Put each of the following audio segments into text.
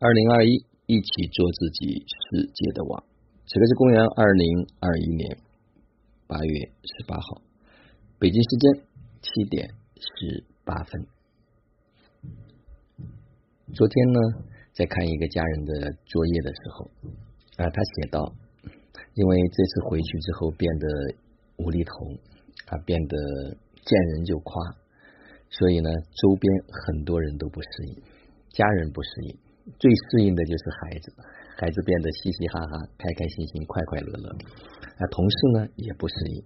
二零二一，一起做自己世界的王。这个是公元二零二一年八月十八号，北京时间七点十八分。昨天呢，在看一个家人的作业的时候，啊，他写到，因为这次回去之后变得无厘头，啊，变得见人就夸，所以呢，周边很多人都不适应，家人不适应。最适应的就是孩子，孩子变得嘻嘻哈哈、开开心心、快快乐乐。啊，同事呢也不适应，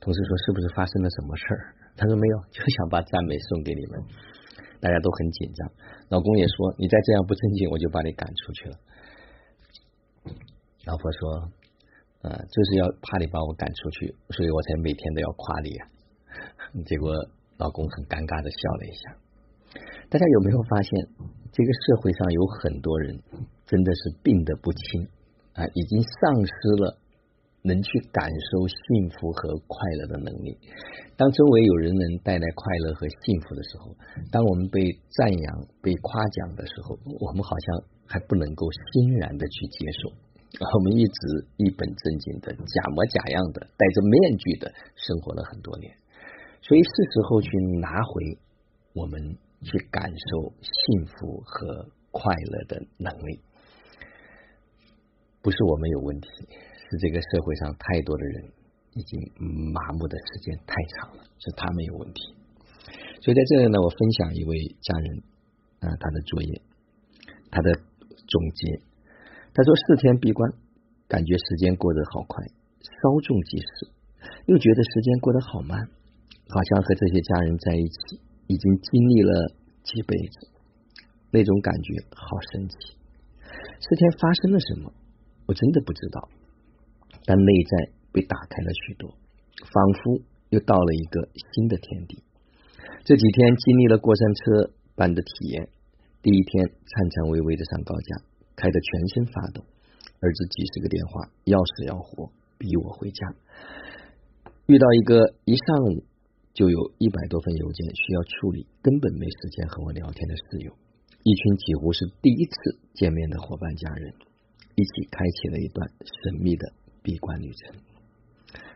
同事说是不是发生了什么事儿？他说没有，就想把赞美送给你们。大家都很紧张，老公也说你再这样不正经，我就把你赶出去了。老婆说，呃，就是要怕你把我赶出去，所以我才每天都要夸你。结果老公很尴尬的笑了一下。大家有没有发现？这个社会上有很多人真的是病得不轻啊，已经丧失了能去感受幸福和快乐的能力。当周围有人能带来快乐和幸福的时候，当我们被赞扬、被夸奖的时候，我们好像还不能够欣然的去接受。我们一直一本正经的、假模假样的、戴着面具的生活了很多年，所以是时候去拿回我们。去感受幸福和快乐的能力，不是我们有问题，是这个社会上太多的人已经麻木的时间太长了，是他们有问题。所以在这里呢，我分享一位家人啊，他的作业，他的总结。他说四天闭关，感觉时间过得好快，稍纵即逝，又觉得时间过得好慢，好像和这些家人在一起。已经经历了几辈子，那种感觉好神奇。这天发生了什么，我真的不知道。但内在被打开了许多，仿佛又到了一个新的天地。这几天经历了过山车般的体验，第一天颤颤巍巍的上高架，开得全身发抖。儿子几十个电话，要死要活逼我回家。遇到一个一上午。就有一百多份邮件需要处理，根本没时间和我聊天的室友，一群几乎是第一次见面的伙伴家人，一起开启了一段神秘的闭关旅程。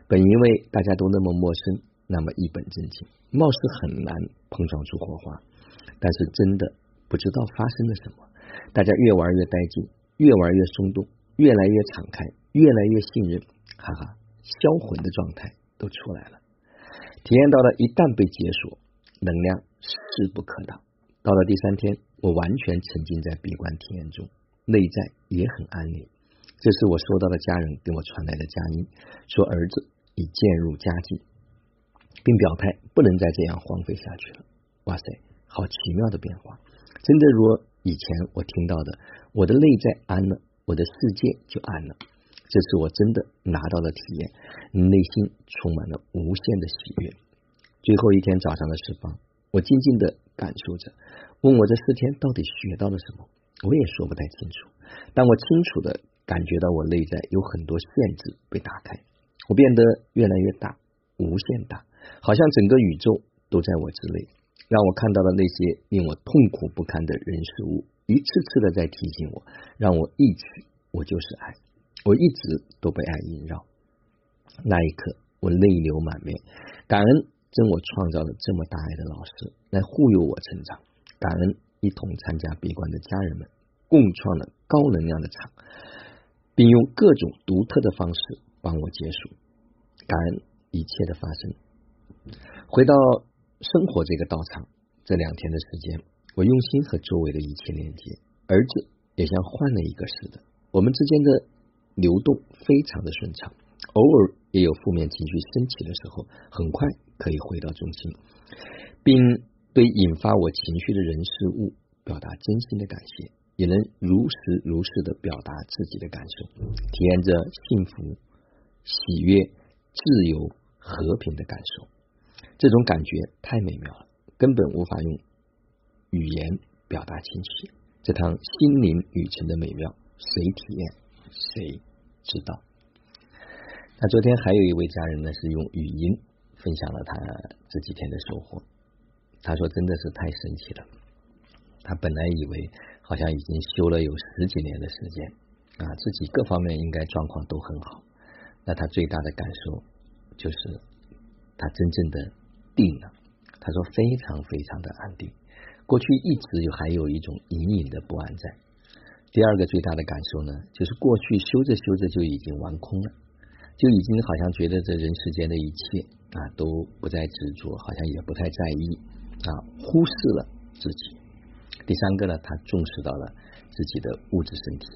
本以为大家都那么陌生，那么一本正经，貌似很难碰撞出火花，但是真的不知道发生了什么。大家越玩越带劲，越玩越松动，越来越敞开，越来越信任，哈哈，销魂的状态都出来了。体验到了，一旦被解锁，能量势不可挡。到了第三天，我完全沉浸在闭关体验中，内在也很安宁。这是我收到的家人给我传来的佳音，说儿子已渐入佳境，并表态不能再这样荒废下去了。哇塞，好奇妙的变化！真的如以前我听到的，我的内在安了，我的世界就安了。这次我真的拿到了体验，内心充满了无限的喜悦。最后一天早上的释放，我静静的感受着。问我这四天到底学到了什么？我也说不太清楚。但我清楚的感觉到我内在有很多限制被打开，我变得越来越大，无限大，好像整个宇宙都在我之内。让我看到了那些令我痛苦不堪的人事物，一次次的在提醒我，让我一起我就是爱。我一直都被爱萦绕，那一刻我泪流满面，感恩真我创造了这么大爱的老师来护佑我成长，感恩一同参加闭关的家人们共创了高能量的场，并用各种独特的方式帮我结束，感恩一切的发生。回到生活这个道场，这两天的时间，我用心和周围的一切连接，儿子也像换了一个似的，我们之间的。流动非常的顺畅，偶尔也有负面情绪升起的时候，很快可以回到中心，并对引发我情绪的人事物表达真心的感谢，也能如实如实的表达自己的感受，体验着幸福、喜悦、自由、和平的感受。这种感觉太美妙了，根本无法用语言表达清晰。这趟心灵旅程的美妙，谁体验？谁知道？那昨天还有一位家人呢，是用语音分享了他这几天的收获。他说：“真的是太神奇了。他本来以为好像已经修了有十几年的时间啊，自己各方面应该状况都很好。那他最大的感受就是他真正的定了。他说非常非常的安定，过去一直有还有一种隐隐的不安在。第二个最大的感受呢，就是过去修着修着就已经玩空了，就已经好像觉得这人世间的一切啊都不再执着，好像也不太在意啊，忽视了自己。第三个呢，他重视到了自己的物质身体，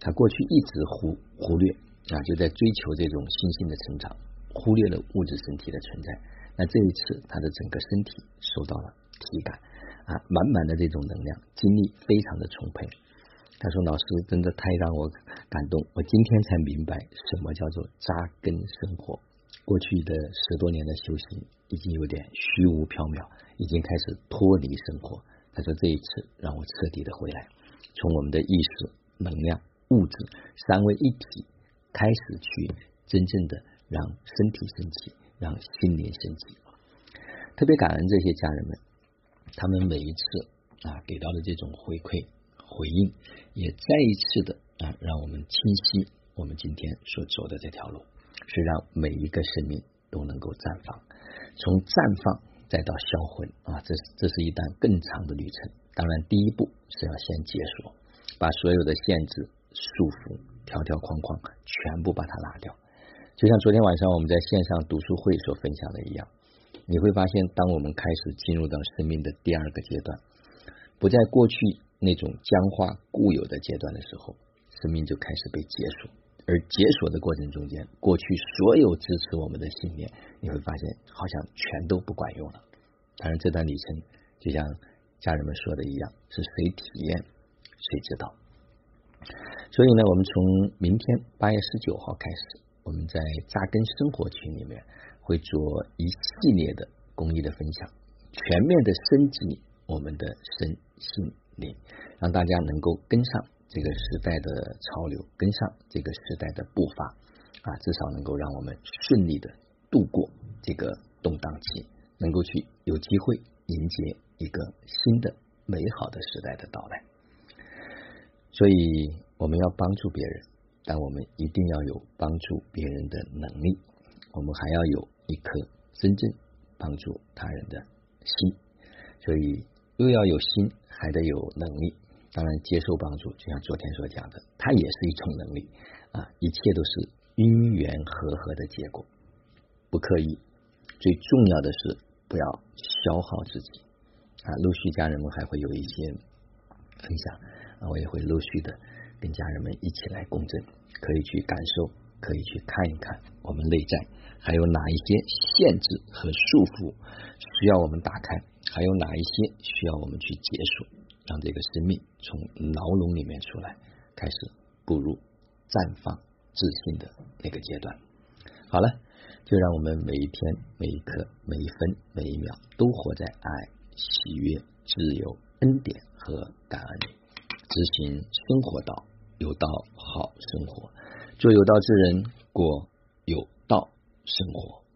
他过去一直忽忽略啊，就在追求这种心性的成长，忽略了物质身体的存在。那这一次，他的整个身体受到了体感啊，满满的这种能量，精力非常的充沛。他说：“老师真的太让我感动，我今天才明白什么叫做扎根生活。过去的十多年的修行已经有点虚无缥缈，已经开始脱离生活。他说这一次让我彻底的回来，从我们的意识、能量、物质三位一体开始去真正的让身体升起。”让心灵升级，特别感恩这些家人们，他们每一次啊给到的这种回馈回应，也再一次的啊让我们清晰我们今天所走的这条路，是让每一个生命都能够绽放，从绽放再到销魂啊，这是这是一段更长的旅程。当然，第一步是要先解锁，把所有的限制、束缚、条条框框全部把它拿掉。就像昨天晚上我们在线上读书会所分享的一样，你会发现，当我们开始进入到生命的第二个阶段，不在过去那种僵化固有的阶段的时候，生命就开始被解锁。而解锁的过程中间，过去所有支持我们的信念，你会发现好像全都不管用了。当然，这段旅程就像家人们说的一样，是谁体验谁知道。所以呢，我们从明天八月十九号开始。我们在扎根生活群里面会做一系列的公益的分享，全面的升级我们的身心灵，让大家能够跟上这个时代的潮流，跟上这个时代的步伐啊，至少能够让我们顺利的度过这个动荡期，能够去有机会迎接一个新的美好的时代的到来。所以我们要帮助别人。但我们一定要有帮助别人的能力，我们还要有一颗真正帮助他人的心，所以又要有心，还得有能力。当然，接受帮助，就像昨天所讲的，它也是一种能力啊！一切都是因缘和合的结果，不刻意。最重要的是不要消耗自己啊！陆续家人们还会有一些分享啊，我也会陆续的跟家人们一起来共振。可以去感受，可以去看一看我们内在还有哪一些限制和束缚需要我们打开，还有哪一些需要我们去解锁，让这个生命从牢笼里面出来，开始步入绽放自信的那个阶段。好了，就让我们每一天、每一刻、每一分、每一秒都活在爱、喜悦、自由、恩典和感恩里，执行生活道。有道好生活，做有道之人，过有生活。